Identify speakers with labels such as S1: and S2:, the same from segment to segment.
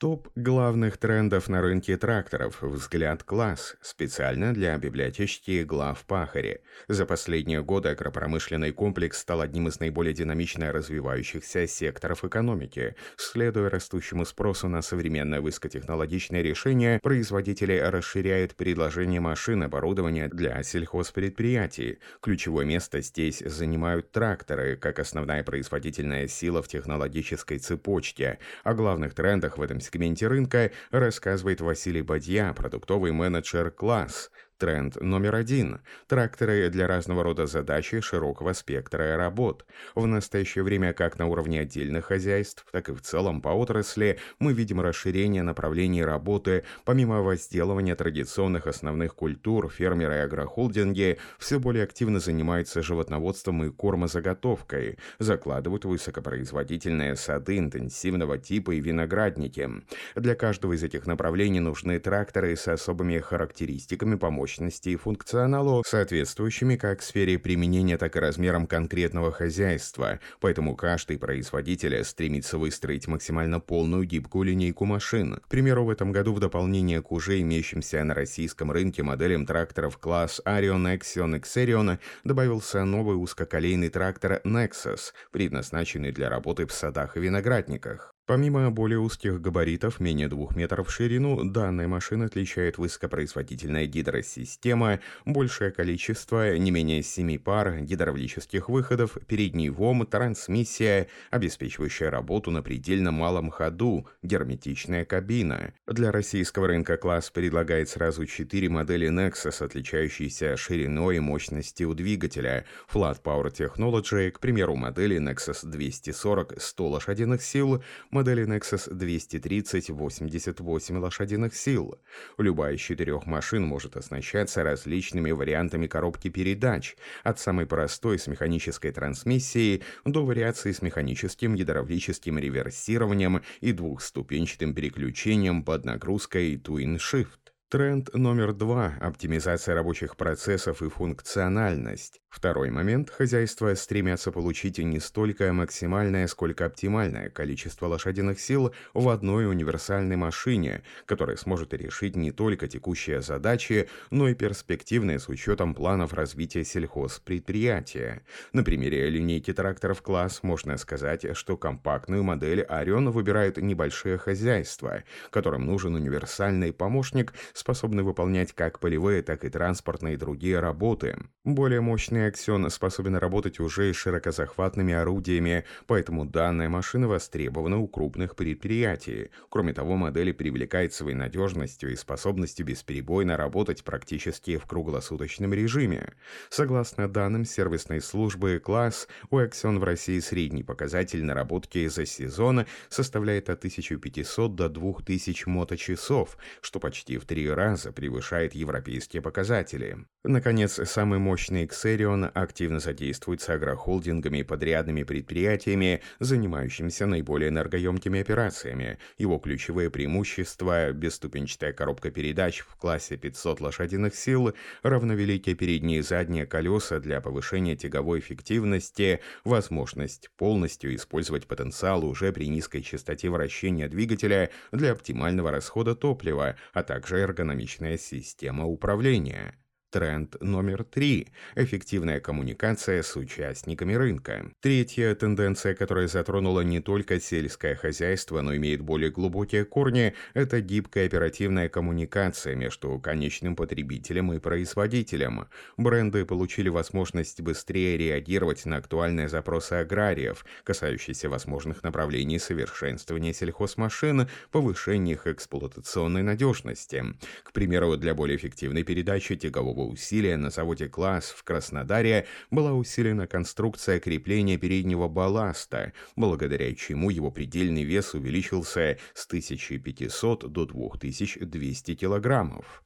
S1: Топ главных трендов на рынке тракторов «Взгляд класс» специально для библиотечки глав Пахари. За последние годы агропромышленный комплекс стал одним из наиболее динамично развивающихся секторов экономики. Следуя растущему спросу на современное высокотехнологичное решение, производители расширяют предложение машин оборудования для сельхозпредприятий. Ключевое место здесь занимают тракторы, как основная производительная сила в технологической цепочке. О главных трендах в этом сегменте рынка рассказывает Василий Бадья, продуктовый менеджер «Класс». Тренд номер один – тракторы для разного рода задач и широкого спектра работ. В настоящее время как на уровне отдельных хозяйств, так и в целом по отрасли мы видим расширение направлений работы. Помимо возделывания традиционных основных культур, фермеры и агрохолдинги все более активно занимаются животноводством и кормозаготовкой, закладывают высокопроизводительные сады интенсивного типа и виноградники. Для каждого из этих направлений нужны тракторы с особыми характеристиками помощь мощности и функционалу, соответствующими как сфере применения, так и размерам конкретного хозяйства, поэтому каждый производитель стремится выстроить максимально полную гибкую линейку машин. К примеру, в этом году в дополнение к уже имеющимся на российском рынке моделям тракторов класс Arion, Axion Xerion добавился новый узкоколейный трактор Nexus, предназначенный для работы в садах и виноградниках. Помимо более узких габаритов, менее 2 метров в ширину, данная машина отличает высокопроизводительная гидросистема, большее количество, не менее 7 пар гидравлических выходов, передний ВОМ, трансмиссия, обеспечивающая работу на предельно малом ходу, герметичная кабина. Для российского рынка класс предлагает сразу 4 модели Nexus, отличающиеся шириной и мощностью двигателя. Flat Power Technology, к примеру, модели Nexus 240 100 лошадиных сил, модели Nexus 230 88 лошадиных сил. Любая из четырех машин может оснащаться различными вариантами коробки передач, от самой простой с механической трансмиссией до вариации с механическим гидравлическим реверсированием и двухступенчатым переключением под нагрузкой Twin Shift. Тренд номер два – оптимизация рабочих процессов и функциональность. Второй момент – хозяйства стремятся получить не столько максимальное, сколько оптимальное количество лошадиных сил в одной универсальной машине, которая сможет решить не только текущие задачи, но и перспективные с учетом планов развития сельхозпредприятия. На примере линейки тракторов класс можно сказать, что компактную модель Орион выбирают небольшие хозяйства, которым нужен универсальный помощник – способный выполнять как полевые, так и транспортные и другие работы. Более мощный аксион способен работать уже и широкозахватными орудиями, поэтому данная машина востребована у крупных предприятий. Кроме того, модель привлекает своей надежностью и способностью бесперебойно работать практически в круглосуточном режиме. Согласно данным сервисной службы «Класс», у Axion в России средний показатель наработки за сезон составляет от 1500 до 2000 моточасов, что почти в три раза превышает европейские показатели. Наконец, самый мощный Xerion активно содействует с агрохолдингами и подрядными предприятиями, занимающимися наиболее энергоемкими операциями. Его ключевые преимущества – бесступенчатая коробка передач в классе 500 лошадиных сил, равновеликие передние и задние колеса для повышения тяговой эффективности, возможность полностью использовать потенциал уже при низкой частоте вращения двигателя для оптимального расхода топлива, а также эргономичности эргономичная система управления. Тренд номер три – эффективная коммуникация с участниками рынка. Третья тенденция, которая затронула не только сельское хозяйство, но имеет более глубокие корни – это гибкая оперативная коммуникация между конечным потребителем и производителем. Бренды получили возможность быстрее реагировать на актуальные запросы аграриев, касающиеся возможных направлений совершенствования сельхозмашин, повышения их эксплуатационной надежности. К примеру, для более эффективной передачи тягового особого усилия на заводе «Класс» в Краснодаре была усилена конструкция крепления переднего балласта, благодаря чему его предельный вес увеличился с 1500 до 2200 килограммов.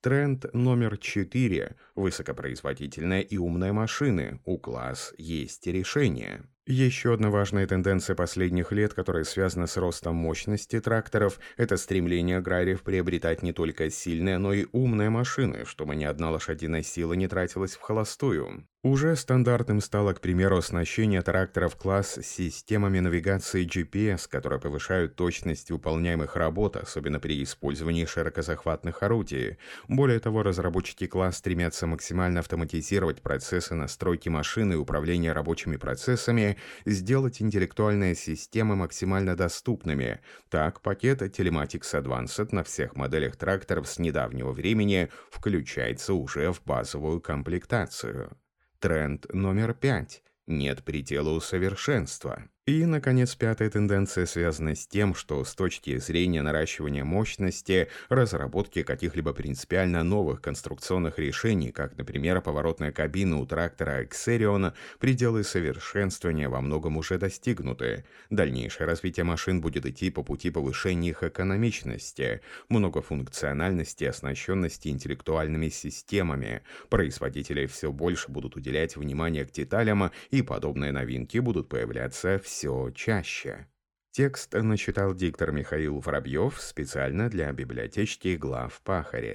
S1: Тренд номер 4. Высокопроизводительная и умная машины. У класс есть решение. Еще одна важная тенденция последних лет, которая связана с ростом мощности тракторов, это стремление аграриев приобретать не только сильные, но и умные машины, чтобы ни одна лошадиная сила не тратилась в холостую. Уже стандартным стало, к примеру, оснащение тракторов класс системами навигации GPS, которые повышают точность выполняемых работ, особенно при использовании широкозахватных орудий. Более того, разработчики класс стремятся максимально автоматизировать процессы настройки машины и управления рабочими процессами, сделать интеллектуальные системы максимально доступными. Так, пакет Telematics Advanced на всех моделях тракторов с недавнего времени включается уже в базовую комплектацию. Тренд номер пять. Нет предела у. И, наконец, пятая тенденция связана с тем, что с точки зрения наращивания мощности, разработки каких-либо принципиально новых конструкционных решений, как, например, поворотная кабина у трактора Xerion, пределы совершенствования во многом уже достигнуты. Дальнейшее развитие машин будет идти по пути повышения их экономичности, многофункциональности оснащенности интеллектуальными системами. Производители все больше будут уделять внимание к деталям, и подобные новинки будут появляться в все чаще. Текст начитал диктор Михаил Воробьев специально для библиотечки глав Пахаре.